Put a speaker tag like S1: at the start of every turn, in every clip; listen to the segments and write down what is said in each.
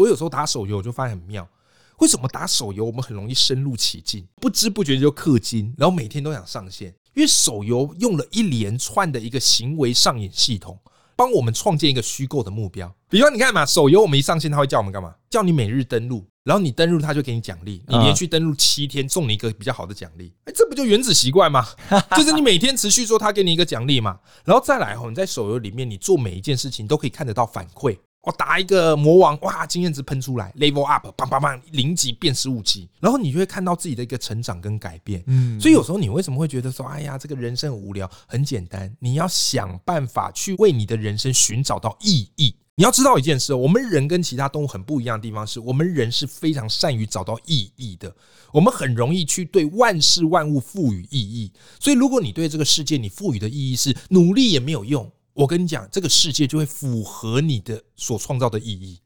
S1: 我有时候打手游，我就发现很妙。为什么打手游我们很容易深入其境，不知不觉就氪金，然后每天都想上线？因为手游用了一连串的一个行为上瘾系统，帮我们创建一个虚构的目标。比方你看嘛，手游我们一上线，他会叫我们干嘛？叫你每日登录，然后你登录，他就给你奖励。你连续登录七天，送你一个比较好的奖励。哎，这不就原子习惯吗？就是你每天持续做，他给你一个奖励嘛。然后再来哦，你在手游里面，你做每一件事情都可以看得到反馈。我打一个魔王，哇，经验值喷出来，level up，砰砰砰，零级变十五级，然后你就会看到自己的一个成长跟改变。嗯，所以有时候你为什么会觉得说，哎呀，这个人生很无聊？很简单，你要想办法去为你的人生寻找到意义。你要知道一件事，我们人跟其他动物很不一样的地方是，我们人是非常善于找到意义的，我们很容易去对万事万物赋予意义。所以，如果你对这个世界你赋予的意义是努力也没有用。我跟你讲，这个世界就会符合你的所创造的意义。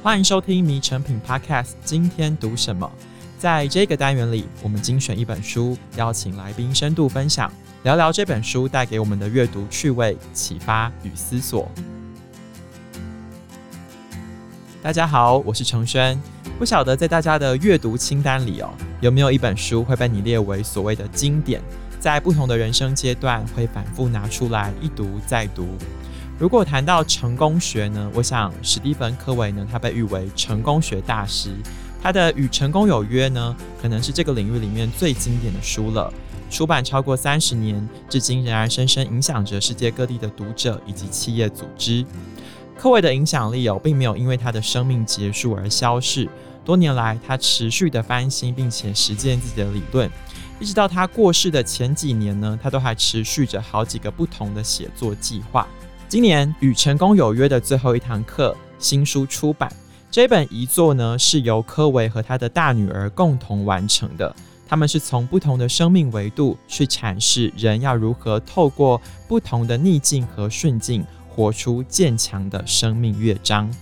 S2: 欢迎收听《迷成品 Podcast》，今天读什么？在这个单元里，我们精选一本书，邀请来宾深度分享，聊聊这本书带给我们的阅读趣味、启发与思索。大家好，我是承轩。不晓得在大家的阅读清单里哦，有没有一本书会被你列为所谓的经典，在不同的人生阶段会反复拿出来一读再读？如果谈到成功学呢，我想史蒂芬·科维呢，他被誉为成功学大师，他的《与成功有约》呢，可能是这个领域里面最经典的书了，出版超过三十年，至今仍然深深影响着世界各地的读者以及企业组织。科维的影响力哦，并没有因为他的生命结束而消逝。多年来，他持续的翻新并且实践自己的理论，一直到他过世的前几年呢，他都还持续着好几个不同的写作计划。今年《与成功有约》的最后一堂课新书出版，这本遗作呢是由柯维和他的大女儿共同完成的。他们是从不同的生命维度去阐释人要如何透过不同的逆境和顺境，活出坚强的生命乐章。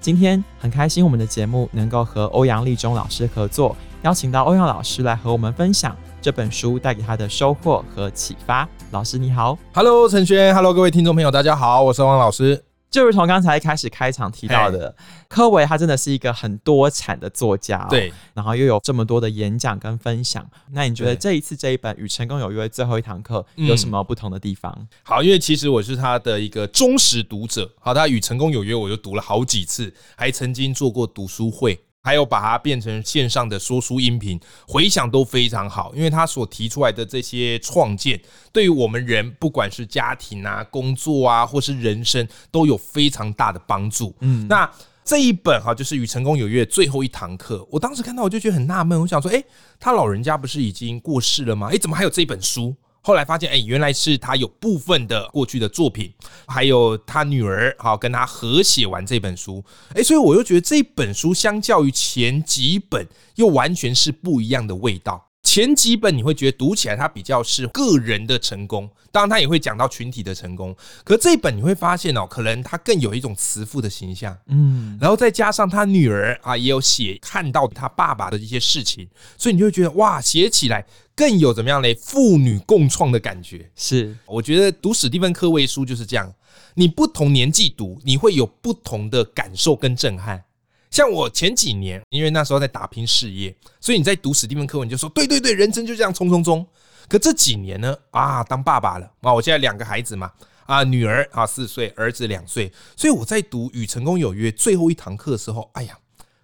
S2: 今天很开心，我们的节目能够和欧阳立中老师合作，邀请到欧阳老师来和我们分享这本书带给他的收获和启发。老师你好
S1: ，Hello 陈轩，Hello 各位听众朋友，大家好，我是欧阳老师。
S2: 就如同刚才一开始开场提到的，柯维他真的是一个很多产的作家，哦，
S1: 对，
S2: 然后又有这么多的演讲跟分享。那你觉得这一次这一本《与成功有约》最后一堂课有什么不同的地方？嗯，
S1: 好，因为其实我是他的一个忠实读者，好，他《与成功有约》我就读了好几次，还曾经做过读书会。还有把它变成线上的说书音频，回响都非常好，因为他所提出来的这些创建，对于我们人不管是家庭啊、工作啊，或是人生，都有非常大的帮助。嗯，那这一本哈，就是与成功有约最后一堂课，我当时看到我就觉得很纳闷，我想说，诶，他老人家不是已经过世了吗？诶，怎么还有这本书？后来发现，哎，原来是他有部分的过去的作品，还有他女儿好跟他合写完这本书，哎，所以我又觉得这本书相较于前几本又完全是不一样的味道。前几本你会觉得读起来它比较是个人的成功，当然他也会讲到群体的成功。可这一本你会发现哦，可能他更有一种慈父的形象，嗯，然后再加上他女儿啊也有写看到他爸爸的一些事情，所以你就会觉得哇，写起来更有怎么样嘞？父女共创的感觉。
S2: 是，
S1: 我觉得读史蒂芬·科维书就是这样，你不同年纪读，你会有不同的感受跟震撼。像我前几年，因为那时候在打拼事业，所以你在读史蒂芬·柯维，你就说对对对，人生就这样冲冲冲。可这几年呢，啊，当爸爸了啊，我现在两个孩子嘛，啊，女儿啊四岁，儿子两岁，所以我在读《与成功有约》最后一堂课的时候，哎呀，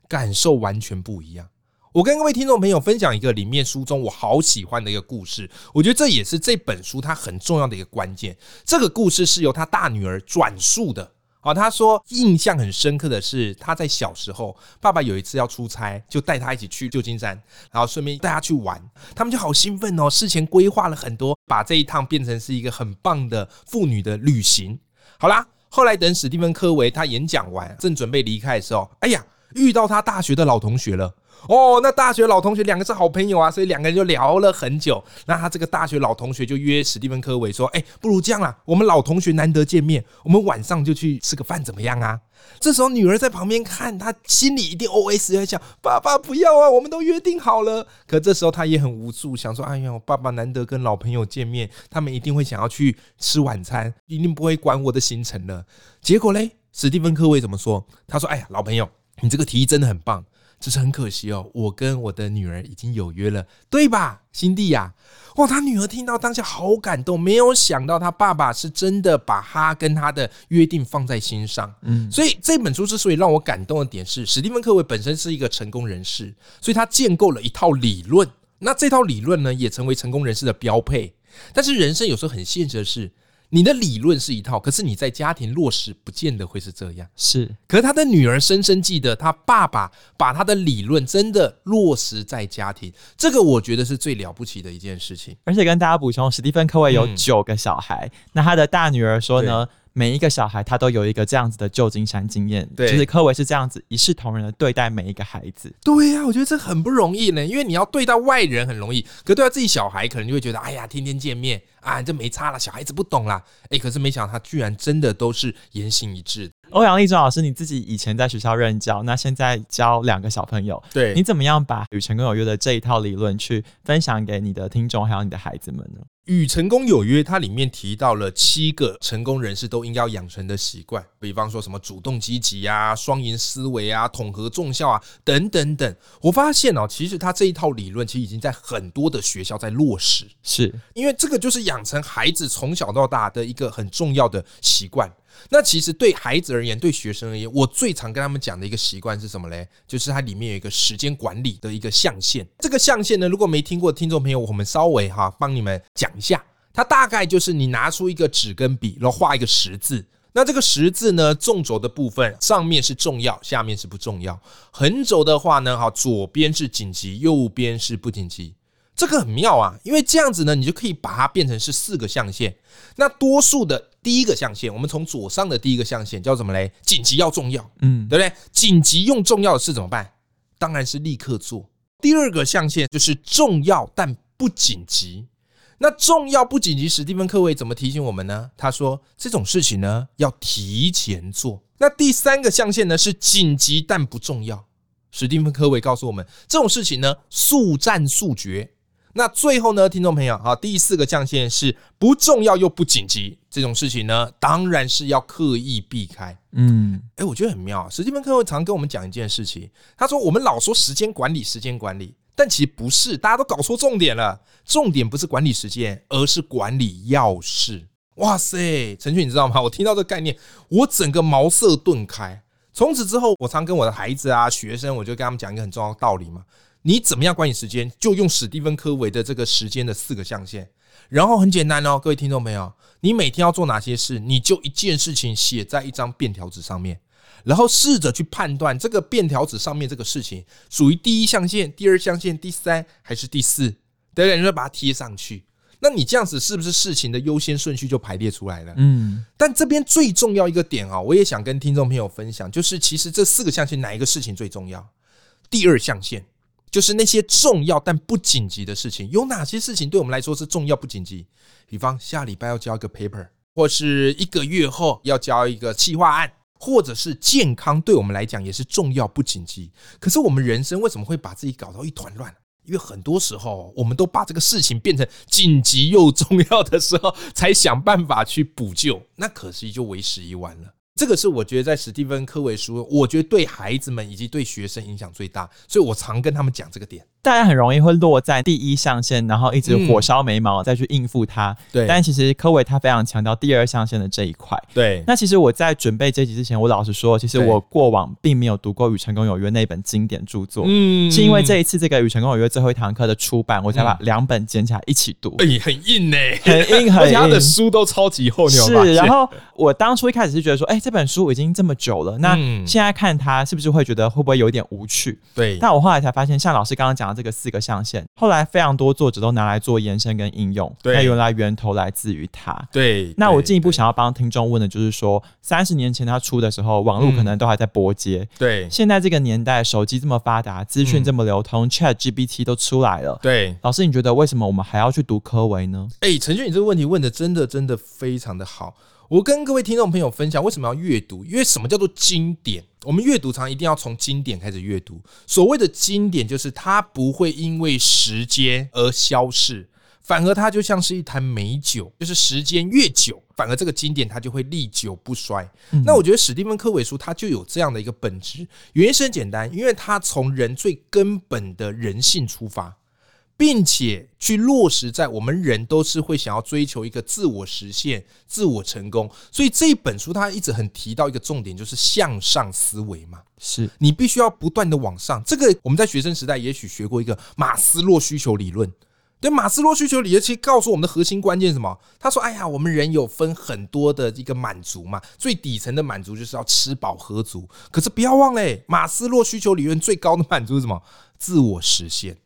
S1: 感受完全不一样。我跟各位听众朋友分享一个里面书中我好喜欢的一个故事，我觉得这也是这本书它很重要的一个关键。这个故事是由他大女儿转述的。哦，他说印象很深刻的是，他在小时候，爸爸有一次要出差，就带他一起去旧金山，然后顺便带他去玩，他们就好兴奋哦，事前规划了很多，把这一趟变成是一个很棒的妇女的旅行。好啦，后来等史蒂芬·科维他演讲完，正准备离开的时候，哎呀，遇到他大学的老同学了。哦，那大学老同学两个是好朋友啊，所以两个人就聊了很久。那他这个大学老同学就约史蒂芬·科维说：“哎，不如这样啦，我们老同学难得见面，我们晚上就去吃个饭，怎么样啊？”这时候女儿在旁边看，她心里一定 OS 在想：“爸爸不要啊，我们都约定好了。”可这时候她也很无助，想说：“哎呀，爸爸难得跟老朋友见面，他们一定会想要去吃晚餐，一定不会管我的行程了。”结果嘞，史蒂芬·科维怎么说？他说：“哎呀，老朋友，你这个提议真的很棒。”只是很可惜哦，我跟我的女儿已经有约了，对吧，辛蒂呀？哇，他女儿听到当下好感动，没有想到他爸爸是真的把他跟他的约定放在心上。嗯，所以这本书之所以让我感动的点是，史蒂芬·柯维本身是一个成功人士，所以他建构了一套理论。那这套理论呢，也成为成功人士的标配。但是人生有时候很现实的是。你的理论是一套，可是你在家庭落实不见得会是这样。
S2: 是，
S1: 可是他的女儿深深记得，他爸爸把他的理论真的落实在家庭，这个我觉得是最了不起的一件事情。
S2: 而且跟大家补充，史蒂芬·科维有九个小孩，嗯、那他的大女儿说呢，每一个小孩他都有一个这样子的旧金山经验，对，就是柯维是这样子一视同仁的对待每一个孩子。
S1: 对呀、啊，我觉得这很不容易呢，因为你要对待外人很容易，可对待自己小孩可能就会觉得，哎呀，天天见面啊，这没差了，小孩子不懂啦。哎，可是没想到他居然真的都是言行一致。
S2: 欧阳立中老师，你自己以前在学校任教，那现在教两个小朋友，
S1: 对，
S2: 你怎么样把与成功有约的这一套理论去分享给你的听众还有你的孩子们呢？
S1: 与成功有约，它里面提到了七个成功人士都应该要养成的习惯，比方说什么主动积极啊、双赢思维啊、统合重效啊等等等。我发现哦，其实他这一套理论其实已经在很多的学校在落实，
S2: 是
S1: 因为这个就是养成孩子从小到大的一个很重要的习惯。那其实对孩子而言，对学生而言，我最常跟他们讲的一个习惯是什么嘞？就是它里面有一个时间管理的一个象限。这个象限呢，如果没听过的听众朋友，我们稍微哈帮你们讲一下。它大概就是你拿出一个纸跟笔，然后画一个十字。那这个十字呢，纵轴的部分上面是重要，下面是不重要。横轴的话呢，哈，左边是紧急，右边是不紧急。这个很妙啊，因为这样子呢，你就可以把它变成是四个象限。那多数的第一个象限，我们从左上的第一个象限叫什么嘞？紧急要重要，嗯，对不对？紧急用重要的事怎么办？当然是立刻做。第二个象限就是重要但不紧急。那重要不紧急，史蒂芬·科维怎么提醒我们呢？他说这种事情呢要提前做。那第三个象限呢是紧急但不重要。史蒂芬·科维告诉我们这种事情呢速战速决。那最后呢，听众朋友，好，第四个象限是不重要又不紧急这种事情呢，当然是要刻意避开。嗯，哎，我觉得很妙。史蒂芬·科维常跟我们讲一件事情，他说我们老说时间管理，时间管理，但其实不是，大家都搞错重点了。重点不是管理时间，而是管理要事。哇塞，陈俊，你知道吗？我听到这个概念，我整个茅塞顿开。从此之后，我常跟我的孩子啊、学生，我就跟他们讲一个很重要的道理嘛。你怎么样管理时间？就用史蒂芬·科维的这个时间的四个象限，然后很简单哦，各位听众朋友，你每天要做哪些事？你就一件事情写在一张便条纸上面，然后试着去判断这个便条纸上面这个事情属于第一象限、第二象限、第三还是第四？对不对？你就把它贴上去。那你这样子是不是事情的优先顺序就排列出来了？嗯。但这边最重要一个点啊，我也想跟听众朋友分享，就是其实这四个象限哪一个事情最重要？第二象限。就是那些重要但不紧急的事情，有哪些事情对我们来说是重要不紧急？比方下礼拜要交一个 paper，或是一个月后要交一个企划案，或者是健康，对我们来讲也是重要不紧急。可是我们人生为什么会把自己搞到一团乱？因为很多时候我们都把这个事情变成紧急又重要的时候，才想办法去补救，那可惜就为时已晚了。这个是我觉得在史蒂芬·科维书，我觉得对孩子们以及对学生影响最大，所以我常跟他们讲这个点。
S2: 大家很容易会落在第一象限，然后一直火烧眉毛，再去应付它。对，但其实柯伟他非常强调第二象限的这一块。
S1: 对，
S2: 那其实我在准备这集之前，我老实说，其实我过往并没有读过《与成功有约》那本经典著作。嗯，是因为这一次这个《与成功有约》最后一堂课的出版，我才把两本捡起来一起读。
S1: 哎，很硬呢，
S2: 很硬，很硬。
S1: 他的书都超级厚，
S2: 是。然后我当初一开始是觉得说，哎。这本书已经这么久了，那现在看它是不是会觉得会不会有点无趣？
S1: 对。
S2: 但我后来才发现，像老师刚刚讲的这个四个象限，后来非常多作者都拿来做延伸跟应用。
S1: 对，
S2: 那原来源头来自于它。
S1: 对，
S2: 那我进一步想要帮听众问的就是说，三十年前他出的时候，网络可能都还在拨接。
S1: 对，
S2: 现在这个年代，手机这么发达，资讯这么流通，嗯，ChatGPT 都出来了。
S1: 对，
S2: 老师，你觉得为什么我们还要去读科维呢？
S1: 哎、欸，承轩，你这个问题问的真的真的非常的好。我跟各位听众朋友分享，为什么要阅读？因为什么叫做经典？我们阅读常一定要从经典开始阅读。所谓的经典，就是它不会因为时间而消逝，反而它就像是一坛美酒，就是时间越久，反而这个经典它就会历久不衰。嗯、那我觉得史蒂芬·科维书它就有这样的一个本质，原因是很简单，因为它从人最根本的人性出发。并且去落实在我们人都是会想要追求一个自我实现、自我成功，所以这一本书它一直很提到一个重点，就是向上思维嘛。
S2: 是
S1: 你必须要不断的往上。这个我们在学生时代也许学过一个马斯洛需求理论。对，马斯洛需求理论其实告诉我们的核心关键是什么？他说：“哎呀，我们人有分很多的一个满足嘛，最底层的满足就是要吃饱喝足。可是不要忘了，马斯洛需求理论最高的满足是什么？自我实现。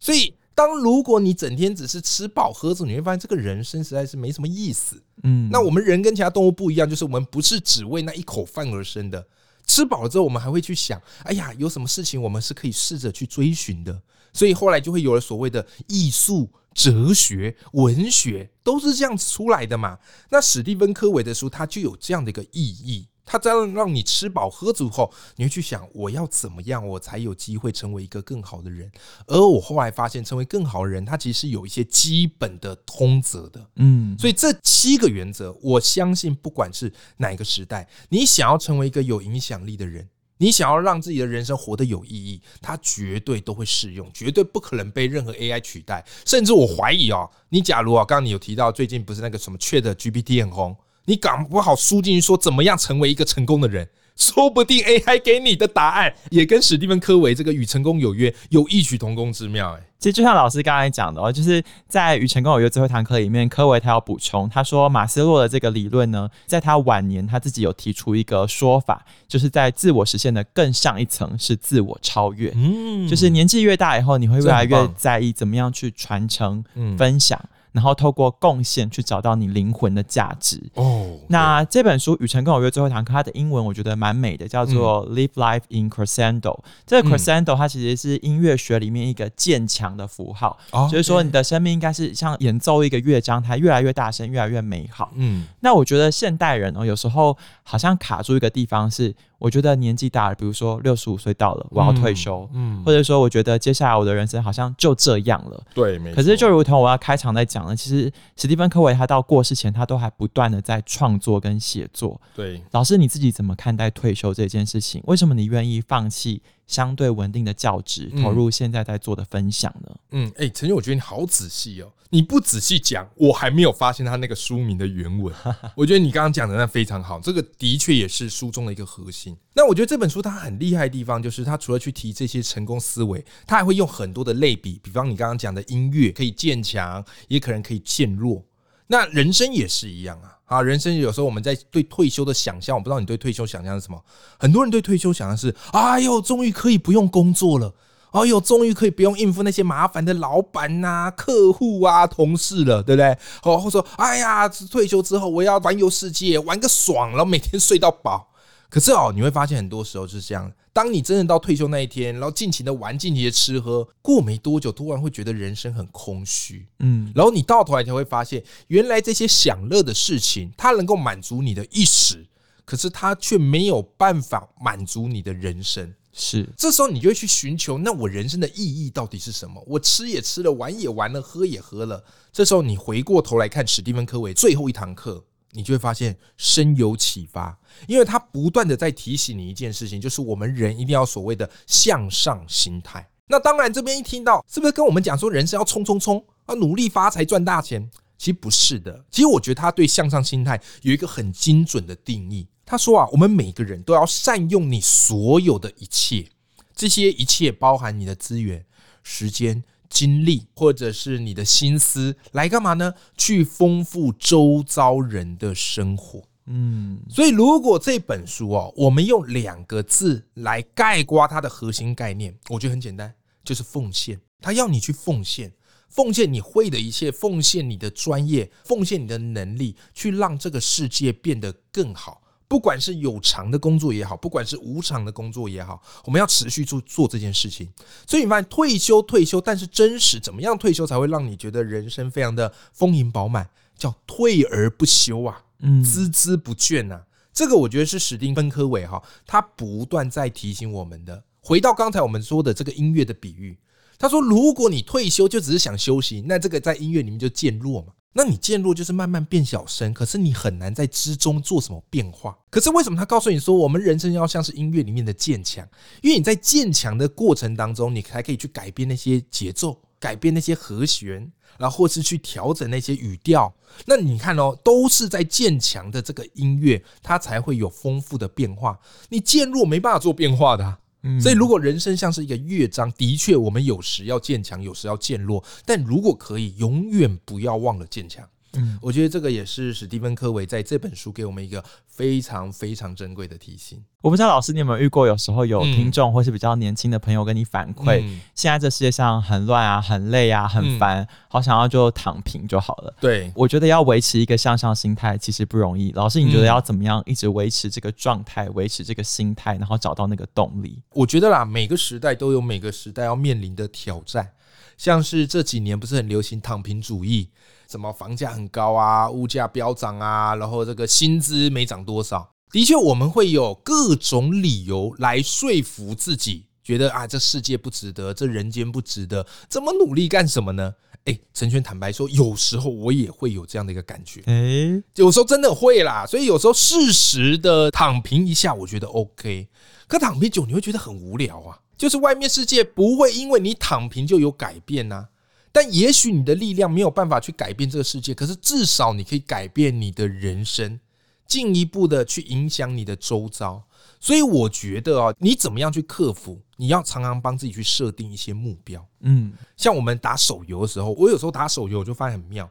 S1: 所以。”当如果你整天只是吃饱喝足，你会发现这个人生实在是没什么意思。嗯，那我们人跟其他动物不一样，就是我们不是只为那一口饭而生的。吃饱了之后，我们还会去想，哎呀，有什么事情我们是可以试着去追寻的。所以后来就会有了所谓的艺术、哲学、文学，都是这样子出来的嘛。那史蒂芬·科维的书，它就有这样的一个意义。他这样让你吃饱喝足后，你会去想我要怎么样，我才有机会成为一个更好的人。而我后来发现，成为更好的人，他其实是有一些基本的通则的。嗯，所以这七个原则，我相信不管是哪一个时代，你想要成为一个有影响力的人，你想要让自己的人生活得有意义，它绝对都会适用，绝对不可能被任何 AI 取代。甚至我怀疑哦，你假如啊，刚刚你有提到最近不是那个什么 ChatGPT 很红。你搞不好输进去说怎么样成为一个成功的人，说不定 AI 给你的答案也跟史蒂芬·科维这个与成功有约有异曲同工之妙。哎，
S2: 其实就像老师刚才讲的哦，就是在与成功有约最后一堂课里面，科维他要补充，他说马斯洛的这个理论呢，在他晚年他自己有提出一个说法，就是在自我实现的更上一层是自我超越。嗯，就是年纪越大以后，你会越来越在意怎么样去传承、分享。然后透过贡献去找到你灵魂的价值哦。那这本书《与成功有约》最后一堂课，它的英文我觉得蛮美的，叫做 “Live Life in Crescendo”。这个 Crescendo 它其实是音乐学里面一个渐强的符号，就是说你的生命应该是像演奏一个乐章，它越来越大声，越来越美好。嗯，那我觉得现代人哦，有时候好像卡住一个地方是。我觉得年纪大了，比如说六十五岁到了，我要退休，嗯，嗯，或者说我觉得接下来我的人生好像就这样了，
S1: 对，没错。
S2: 可是就如同我要开场在讲的，其实史蒂芬·科维他到过世前，他都还不断的在创作跟写作。
S1: 对，
S2: 老师你自己怎么看待退休这件事情？为什么你愿意放弃相对稳定的教职，投入现在在做的分享呢？
S1: 嗯，哎、欸，承轩，我觉得你好仔细哦。你不仔细讲，我还没有发现他那个书名的原文。我觉得你刚刚讲的那非常好，这个的确也是书中的一个核心。那我觉得这本书它很厉害的地方，就是它除了去提这些成功思维，它还会用很多的类比，比方你刚刚讲的音乐可以渐强，也可能可以渐弱。那人生也是一样啊，啊，人生有时候我们在对退休的想象，我不知道你对退休想象是什么？很多人对退休想象是，哎呦，终于可以不用工作了。哦哟，终于可以不用应付那些麻烦的老板呐、客户啊、同事了，对不对？哦，或说，哎呀，退休之后我要环游世界，玩个爽，然后每天睡到饱。可是哦，你会发现很多时候就是这样。当你真正到退休那一天，然后尽情的玩、尽情的吃喝，过没多久，突然会觉得人生很空虚。嗯，然后你到头来才会发现，原来这些享乐的事情，它能够满足你的一时，可是它却没有办法满足你的人生。
S2: 是，
S1: 这时候你就会去寻求，那我人生的意义到底是什么？我吃也吃了，玩也玩了，喝也喝了。这时候你回过头来看史蒂芬·科维最后一堂课，你就会发现深有启发，因为他不断的在提醒你一件事情，就是我们人一定要所谓的向上心态。那当然，这边一听到，是不是跟我们讲说人生要冲冲冲啊，努力发财赚大钱？其实不是的。其实我觉得他对向上心态有一个很精准的定义。他说啊，我们每个人都要善用你所有的一切，这些一切包含你的资源、时间、精力，或者是你的心思，来干嘛呢？去丰富周遭人的生活。嗯，所以如果这本书哦，我们用两个字来概括它的核心概念，我觉得很简单，就是奉献。他要你去奉献，奉献你会的一切，奉献你的专业，奉献你的能力，去让这个世界变得更好。不管是有偿的工作也好，不管是无偿的工作也好，我们要持续做做这件事情。所以你发现退休退休，但是真实怎么样退休才会让你觉得人生非常的丰盈饱满？叫退而不休啊，嗯，孜孜不倦啊。这个我觉得是史蒂芬科维哈，他不断在提醒我们的。回到刚才我们说的这个音乐的比喻，他说：如果你退休就只是想休息，那这个在音乐里面就渐弱嘛。那你渐弱就是慢慢变小声，可是你很难在之中做什么变化。可是为什么他告诉你说，我们人生要像是音乐里面的渐强？因为你在渐强的过程当中，你才可以去改变那些节奏，改变那些和弦，然后或是去调整那些语调。那你看哦，都是在渐强的这个音乐，它才会有丰富的变化。你渐弱没办法做变化的。所以，如果人生像是一个乐章，的确，我们有时要渐强，有时要渐弱。但如果可以，永远不要忘了渐强。嗯，我觉得这个也是史蒂芬·科维在这本书给我们一个非常非常珍贵的提醒。
S2: 我不知道老师你有没有遇过，有时候有听众或是比较年轻的朋友跟你反馈，嗯、现在这世界上很乱啊，很累啊，很烦，嗯、好想要就躺平就好了。
S1: 对，
S2: 我觉得要维持一个向上心态其实不容易。老师，你觉得要怎么样一直维持这个状态，维持这个心态，然后找到那个动力？
S1: 我觉得啦，每个时代都有每个时代要面临的挑战，像是这几年不是很流行躺平主义。什么房价很高啊，物价飙涨啊，然后这个薪资没涨多少。的确，我们会有各种理由来说服自己，觉得啊，这世界不值得，这人间不值得，怎么努力干什么呢？哎，陈轩坦白说，有时候我也会有这样的一个感觉，哎，有时候真的会啦。所以有时候适时的躺平一下，我觉得 OK。可躺平久，你会觉得很无聊啊。就是外面世界不会因为你躺平就有改变呐。但也许你的力量没有办法去改变这个世界，可是至少你可以改变你的人生，进一步的去影响你的周遭。所以我觉得啊，你怎么样去克服？你要常常帮自己去设定一些目标。嗯，像我们打手游的时候，我有时候打手游我就发现很妙，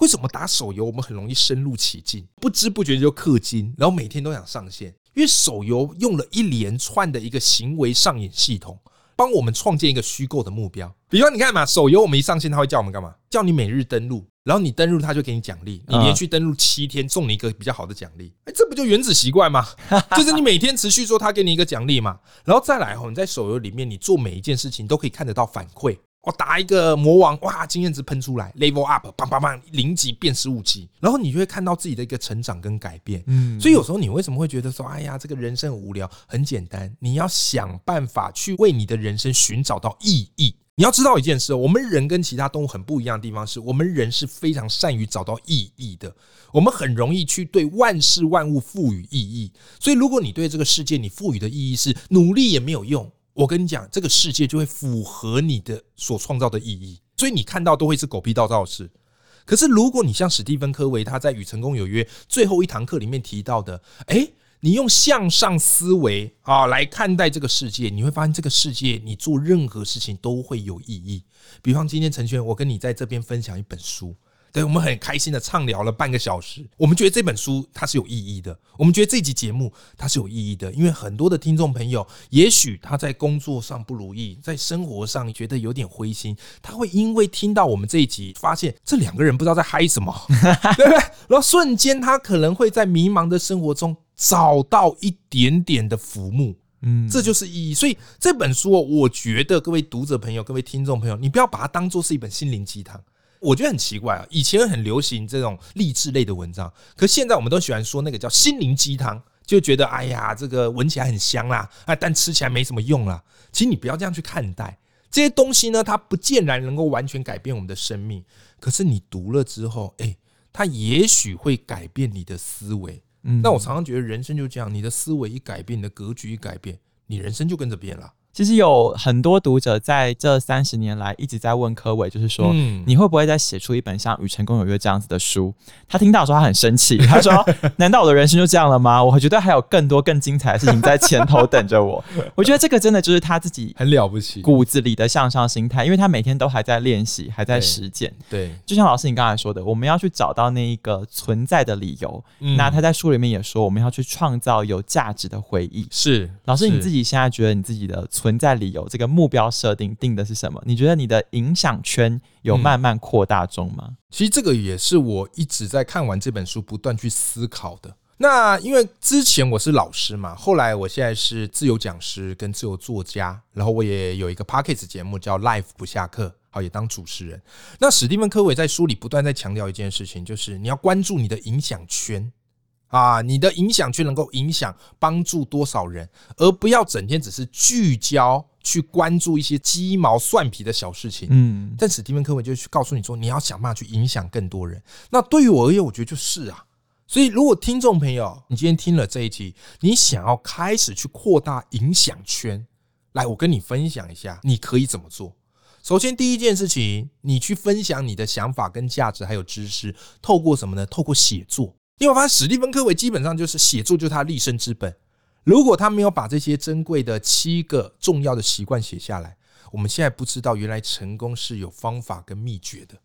S1: 为什么打手游我们很容易深入其境，不知不觉就氪金，然后每天都想上线，因为手游用了一连串的一个行为上瘾系统。帮我们创建一个虚构的目标，比方你看嘛，手游我们一上线，他会叫我们干嘛？叫你每日登录，然后你登录，他就给你奖励，你连续登录七天，送你一个比较好的奖励。哎，这不就原子习惯吗？就是你每天持续做，他给你一个奖励嘛。然后再来哦，你在手游里面，你做每一件事情都可以看得到反馈。我打一个魔王，哇，经验值喷出来，level up，棒棒棒，零级变十五级，然后你就会看到自己的一个成长跟改变。嗯，所以有时候你为什么会觉得说，哎呀，这个人生很无聊？很简单，你要想办法去为你的人生寻找到意义。你要知道一件事，我们人跟其他动物很不一样的地方是，我们人是非常善于找到意义的，我们很容易去对万事万物赋予意义。所以，如果你对这个世界你赋予的意义是努力也没有用。我跟你讲，这个世界就会符合你的所创造的意义，所以你看到都会是狗屁倒灶的事。可是如果你像史蒂芬·柯维他在《与成功有约》最后一堂课里面提到的，诶，你用向上思维啊来看待这个世界，你会发现这个世界你做任何事情都会有意义。比方今天陈轩，我跟你在这边分享一本书。对，我们很开心的畅聊了半个小时。我们觉得这本书它是有意义的，我们觉得这集节目它是有意义的，因为很多的听众朋友，也许他在工作上不如意，在生活上觉得有点灰心，他会因为听到我们这一集，发现这两个人不知道在嗨什么，对不对？然后瞬间他可能会在迷茫的生活中找到一点点的浮木，嗯，这就是意义。所以这本书，我觉得各位读者朋友、各位听众朋友，你不要把它当做是一本心灵鸡汤。我觉得很奇怪啊，以前很流行这种励志类的文章，可现在我们都喜欢说那个叫心灵鸡汤，就觉得哎呀，这个闻起来很香啦，啊，但吃起来没什么用啦。其实你不要这样去看待这些东西呢，它不见然能够完全改变我们的生命，可是你读了之后，哎，它也许会改变你的思维。嗯，那我常常觉得人生就这样，你的思维一改变，你的格局一改变，你人生就跟着变了。
S2: 其实有很多读者在这三十年来一直在问柯伟，就是说，嗯你会不会再写出一本像《与成功有约》这样子的书？他听到说他很生气，他说：“难道我的人生就这样了吗？我觉得还有更多更精彩的事情在前头等着我。”我觉得这个真的就是他自己
S1: 很了不起，
S2: 骨子里的向上心态，因为他每天都还在练习，还在实践。
S1: 对，
S2: 就像老师你刚才说的，我们要去找到那一个存在的理由。那他在书里面也说，我们要去创造有价值的回忆。
S1: 是，
S2: 老师你自己现在觉得你自己的存在理由，这个目标设定定的是什么？你觉得你的影响圈有慢慢扩大中吗？
S1: 嗯，其实这个也是我一直在看完这本书不断去思考的。那因为之前我是老师嘛，后来我现在是自由讲师跟自由作家，然后我也有一个 Podcast 节目叫 Life 不下课，好，也当主持人。那史蒂芬·科维在书里不断在强调一件事情，就是你要关注你的影响圈啊，你的影响却能够影响帮助多少人，而不要整天只是聚焦去关注一些鸡毛蒜皮的小事情。嗯，但史蒂芬·科维就去告诉你说，你要想办法去影响更多人。那对于我而言，我觉得就是啊。所以，如果听众朋友，你今天听了这一集，你想要开始去扩大影响圈，来，我跟你分享一下，你可以怎么做。首先，第一件事情，你去分享你的想法跟价值，还有知识，透过什么呢？透过写作。因为我发现史蒂芬·科维基本上就是写作，就是他立身之本。如果他没有把这些珍贵的七个重要的习惯写下来，我们现在不知道原来成功是有方法跟秘诀的。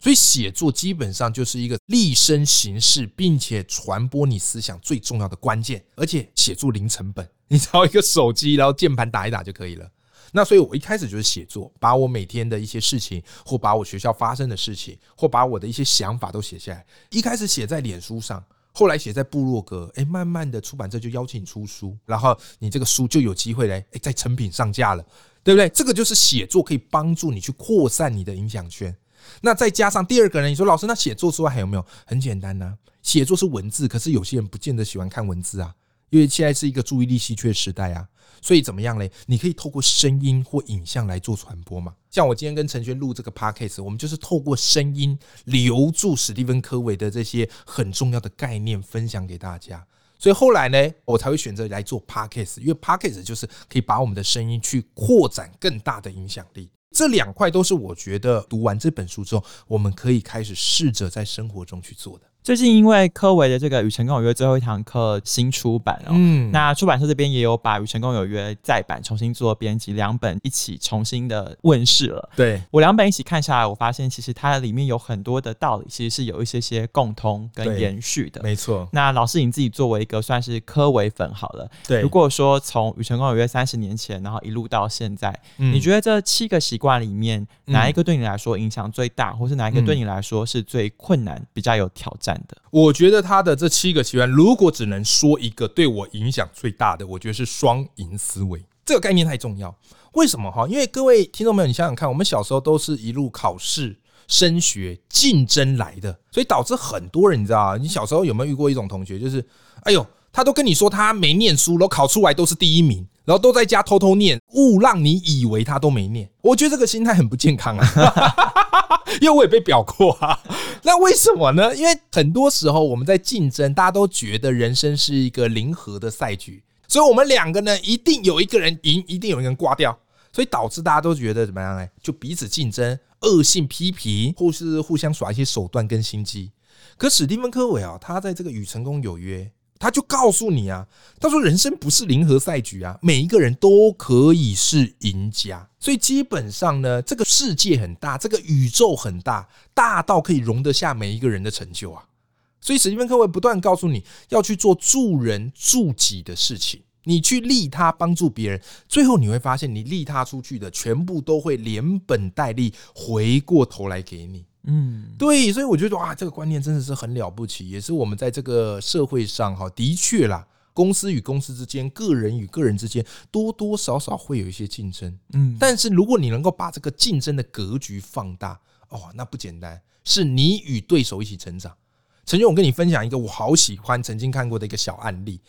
S1: 所以写作基本上就是一个立身行事，并且传播你思想最重要的关键。而且写作零成本，你只要一个手机，然后键盘打一打就可以了。那所以我一开始就是写作，把我每天的一些事情，或把我学校发生的事情，或把我的一些想法都写下来。一开始写在脸书上，后来写在部落格，哎，慢慢的出版社就邀请出书，然后你这个书就有机会来，哎，在成品上架了，对不对？这个就是写作可以帮助你去扩散你的影响圈。那再加上第二个人，你说老师，那写作之外还有没有？很简单呐，写作是文字，可是有些人不见得喜欢看文字啊，因为现在是一个注意力稀缺时代啊，所以怎么样嘞？你可以透过声音或影像来做传播嘛。像我今天跟陈轩录这个 podcast，我们就是透过声音留住史蒂芬·科维的这些很重要的概念，分享给大家。所以后来呢，我才会选择来做 podcast，因为 podcast 就是可以把我们的声音去扩展更大的影响力。这两块都是我觉得读完这本书之后，我们可以开始试着在生活中去做的。
S2: 最近因为柯维的这个《与成功有约》最后一堂课新出版哦，嗯，那出版社这边也有把《与成功有约》再版重新做编辑，两本一起重新的问世了。
S1: 对，
S2: 我两本一起看下来，我发现其实它里面有很多的道理，其实是有一些些共通跟延续的。
S1: 没错。
S2: 那老师你自己作为一个算是柯维粉好了，
S1: 对。
S2: 如果说从《与成功有约》三十年前，然后一路到现在，嗯，你觉得这七个习惯里面哪一个对你来说影响最大，或是哪一个对你来说是最困难、比较有挑战
S1: 我觉得他的这七个习惯，如果只能说一个对我影响最大的，我觉得是双赢思维。这个概念太重要。为什么哈？因为各位听众朋友，你想想看，我们小时候都是一路考试、升学、竞争来的，所以导致很多人，你知道啊？你小时候有没有遇过一种同学，就是哎呦，他都跟你说他没念书，然后考出来都是第一名，然后都在家偷偷念，误让你以为他都没念。我觉得这个心态很不健康啊，因为我也被表过啊。那为什么呢？因为很多时候我们在竞争，大家都觉得人生是一个零和的赛局，所以我们两个呢，一定有一个人赢，一定有一个人挂掉，所以导致大家都觉得怎么样呢？就彼此竞争、恶性批评，或是互相耍一些手段跟心机。可史蒂芬·科维啊，他在这个《与成功有约》。他就告诉你啊，他说人生不是零和赛局啊，每一个人都可以是赢家。所以基本上呢，这个世界很大，这个宇宙很大，大到可以容得下每一个人的成就啊。所以史蒂芬·柯维不断告诉你要去做助人助己的事情，你去利他帮助别人，最后你会发现，你利他出去的全部都会连本带利回过头来给你。嗯，对，所以我觉得哇，这个观念真的是很了不起，也是我们在这个社会上哈，的确啦，公司与公司之间，个人与个人之间，多多少少会有一些竞争。嗯，但是如果你能够把这个竞争的格局放大，哦，那不简单，是你与对手一起成长。曾经我跟你分享一个我好喜欢、曾经看过的一个小案例，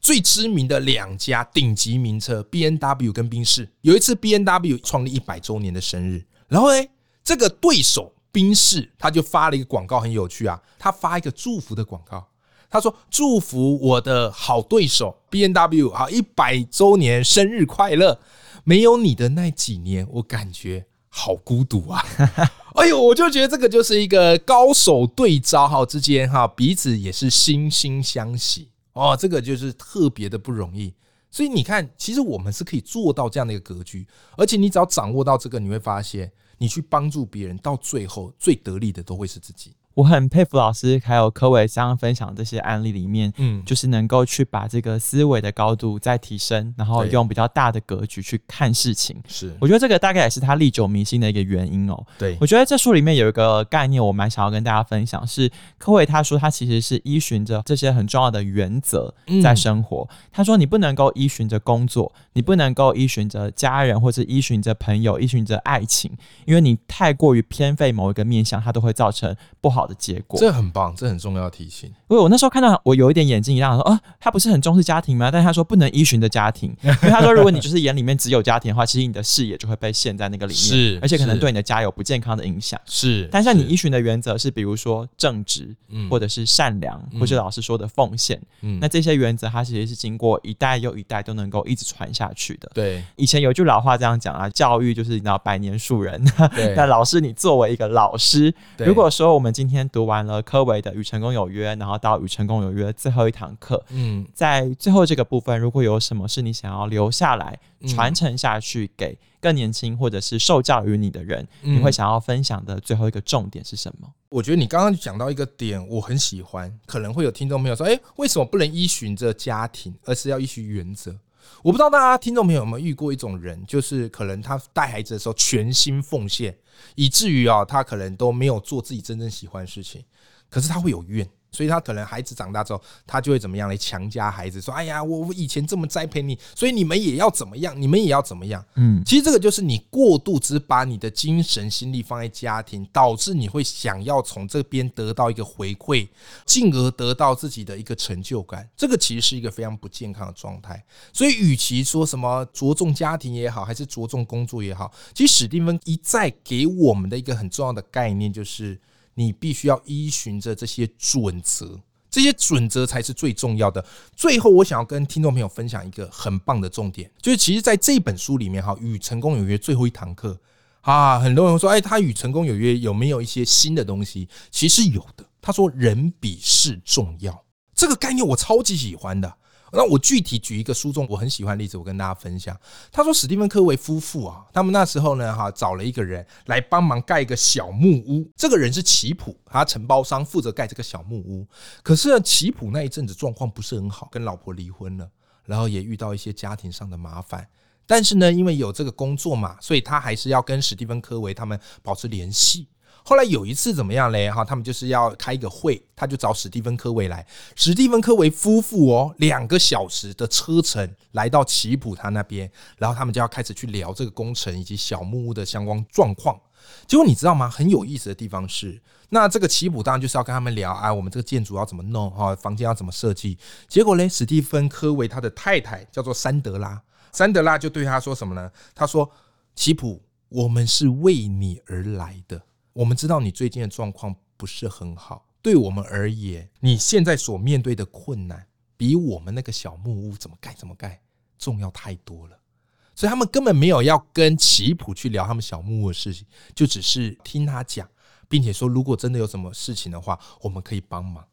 S1: 最知名的两家顶级名车 B N W 跟宾士，有一次 B N W 创立一百周年的生日，然后呢，这个对手。宾士他就发了一个广告，很有趣啊。他发一个祝福的广告，他说：“祝福我的好对手 B N W 啊，一百周年生日快乐！没有你的那几年，我感觉好孤独啊。”哎呦，我就觉得这个就是一个高手对招哈，之间哈彼此也是惺惺相惜哦，这个就是特别的不容易。所以你看，其实我们是可以做到这样的一个格局，而且你只要掌握到这个，你会发现。你去帮助别人，到最后最得利的都会是自己。
S2: 我很佩服老师还有柯伟刚刚分享这些案例里面，
S1: 嗯，
S2: 就是能够去把这个思维的高度再提升，然后用比较大的格局去看事情。
S1: 是，
S2: 我觉得这个大概也是他历久弥新的一个原因哦。
S1: 对，
S2: 我觉得这书里面有一个概念，我蛮想要跟大家分享，是柯伟他说他其实是依循着这些很重要的原则在生活。嗯、他说你不能够依循着工作，你不能够依循着家人，或者依循着朋友，依循着爱情，因为你太过于偏废某一个面向，它都会造成不好。好的结果，
S1: 这很棒，这很重要的提醒。
S2: 因为我那时候看到，我有一点眼睛一亮，说：“啊，他不是很重视家庭吗？”但是他说不能依循的家庭，因为他说，如果你就是眼里面只有家庭的话，其实你的视野就会被陷在那个里面，
S1: 是，
S2: 而且可能对你的家有不健康的影响。
S1: 是，
S2: 但像你依循的原则是，比如说正直，
S1: 嗯，
S2: 或者是善良，
S1: 嗯、
S2: 或者老师说的奉献，嗯，那这些原则它其实是经过一代又一代都能够一直传下去的。
S1: 对，
S2: 以前有句老话这样讲啊，教育就是你知道百年树人。
S1: 对，
S2: 那老师，你作为一个老师，如果说我们今天读完了。柯维的《与成功有约》，然后到《与成功有约》最后一堂课，
S1: 嗯，
S2: 在最后这个部分，如果有什么是你想要留下来传承下去给更年轻或者是受教于你的人，嗯，你会想要分享的最后一个重点是什么？
S1: 我觉得你刚刚讲到一个点，我很喜欢，可能会有听众朋友说：“诶，为什么不能依循着家庭，而是要依循原则？”我不知道大家听众朋友有没有遇过一种人，就是可能他带孩子的时候全心奉献，以至于啊，他可能都没有做自己真正喜欢的事情。可是他会有怨，所以他可能孩子长大之后，他就会怎么样来强加孩子说：“哎呀，我我以前这么栽培你，所以你们也要怎么样，你们也要怎么样。”嗯，其实这个就是你过度只把你的精神心力放在家庭，导致你会想要从这边得到一个回馈，进而得到自己的一个成就感。这个其实是一个非常不健康的状态。所以，与其说什么着重家庭也好，还是着重工作也好，其实史蒂芬一再给我们的一个很重要的概念就是。你必须要依循着这些准则，这些准则才是最重要的。最后，我想要跟听众朋友分享一个很棒的重点，就是其实在这本书里面，哈，与成功有约最后一堂课啊，很多人说，哎，他与成功有约有没有一些新的东西？其实有的。他说，人比事重要，这个概念我超级喜欢的。那我具体举一个书中我很喜欢例子，我跟大家分享。他说，史蒂芬科维夫妇啊，他们那时候呢，哈，找了一个人来帮忙盖一个小木屋。这个人是奇普，他承包商负责盖这个小木屋。可是呢，奇普那一阵子状况不是很好，跟老婆离婚了，然后也遇到一些家庭上的麻烦。但是呢，因为有这个工作嘛，所以他还是要跟史蒂芬科维他们保持联系。后来有一次怎么样嘞？哈，他们就是要开一个会，他就找史蒂芬科维来。史蒂芬科维夫妇哦，两个小时的车程来到奇普他那边，然后他们就要开始去聊这个工程以及小木屋的相关状况。结果你知道吗？很有意思的地方是，那这个奇普当然就是要跟他们聊啊，我们这个建筑要怎么弄哈，房间要怎么设计。结果嘞，史蒂芬科维他的太太叫做珊德拉，珊德拉就对他说什么呢？他说：“奇普，我们是为你而来的。”我们知道你最近的状况不是很好，对我们而言，你现在所面对的困难比我们那个小木屋怎么盖怎么盖重要太多了。所以他们根本没有要跟奇普去聊他们小木屋的事情，就只是听他讲，并且说如果真的有什么事情的话，我们可以帮忙。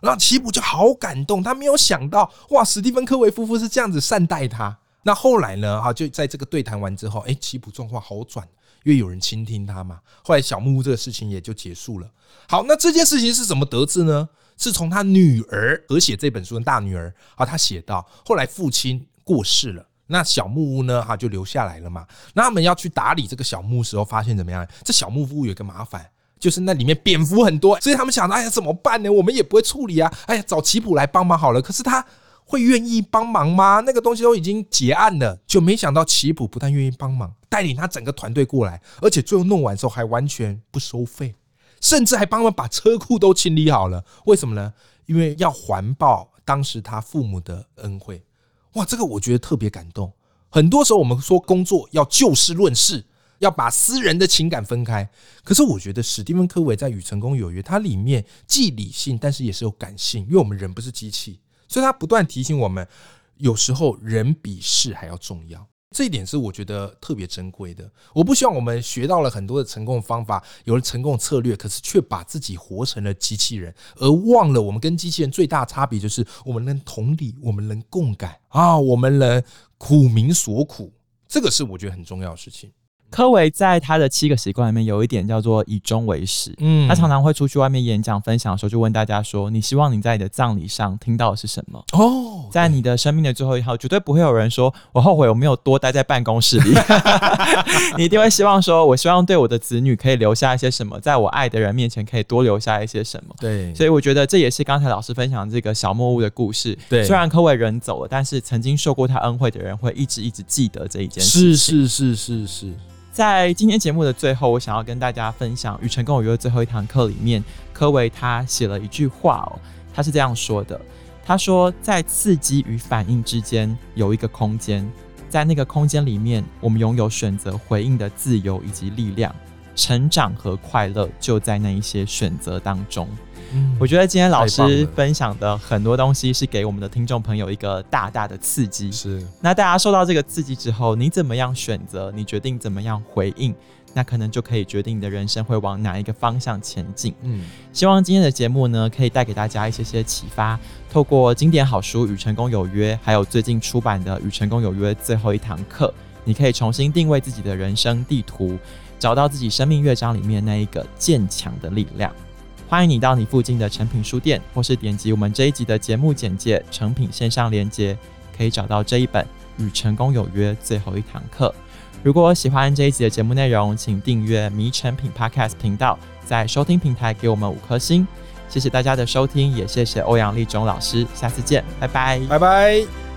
S1: 然后奇普就好感动，他没有想到哇，史蒂芬科维夫妇是这样子善待他。那后来呢？哈，就在这个对谈完之后，哎，奇普状况好转。因为有人倾听他嘛，后来小木屋这个事情也就结束了。好，那这件事情是怎么得知呢？是从他女儿而写这本书的大女儿啊，他写到后来父亲过世了，那小木屋呢，哈就留下来了嘛。那他们要去打理这个小木屋时候，发现怎么样？这小木屋有一个麻烦，就是那里面蝙蝠很多，所以他们想到，哎呀，怎么办呢？我们也不会处理啊，哎呀，找奇普来帮忙好了。可是他。会愿意帮忙吗？那个东西都已经结案了，就没想到奇普不但愿意帮忙，带领他整个团队过来，而且最后弄完之后还完全不收费，甚至还帮他把车库都清理好了。为什么呢？因为要环抱当时他父母的恩惠。哇，这个我觉得特别感动。很多时候我们说工作要就事论事，要把私人的情感分开。可是我觉得史蒂芬科维在《与成功有约》，它里面既理性，但是也是有感性，因为我们人不是机器。所以他不断提醒我们，有时候人比事还要重要，这一点是我觉得特别珍贵的。我不希望我们学到了很多的成功方法，有了成功的策略，可是却把自己活成了机器人，而忘了我们跟机器人最大差别就是我们能同理，我们能共感啊，我们能苦民所苦，这个是我觉得很重要的事情。
S2: 柯维在他的七个习惯里面有一点叫做以终为始。嗯，他常常会出去外面演讲分享的时候，就问大家说：“你希望你在你的葬礼上听到的是什么？”哦，在你的生命的最后一号，绝对不会有人说：“我后悔我没有多待在办公室里。” 你一定会希望说：“我希望对我的子女可以留下一些什么，在我爱的人面前可以多留下一些什么。”
S1: 对，
S2: 所以我觉得这也是刚才老师分享这个小木屋的故事。对，虽然柯维人走了，但是曾经受过他恩惠的人会一直一直记得这一件事
S1: 情。是是是是是。
S2: 在今天节目的最后，我想要跟大家分享《雨辰跟我约》最后一堂课里面，柯维他写了一句话哦，他是这样说的：他说，在刺激与反应之间有一个空间，在那个空间里面，我们拥有选择回应的自由以及力量，成长和快乐就在那一些选择当中。嗯，我觉得今天老师分享的很多东西是给我们的听众朋友一个大大的刺激。
S1: 是，
S2: 那大家受到这个刺激之后，你怎么样选择？你决定怎么样回应？那可能就可以决定你的人生会往哪一个方向前进。嗯，希望今天的节目呢，可以带给大家一些些启发。透过经典好书《与成功有约》，还有最近出版的《与成功有约》最后一堂课，你可以重新定位自己的人生地图，找到自己生命乐章里面那一个坚强的力量。欢迎你到你附近的成品书店，或是点击我们这一集的节目简介成品线上连接，可以找到这一本《与成功有约》最后一堂课。如果喜欢这一集的节目内容，请订阅迷成品 Podcast 频道，在收听平台给我们五颗星。谢谢大家的收听，也谢谢欧阳立中老师，下次见，拜拜，
S1: 拜拜。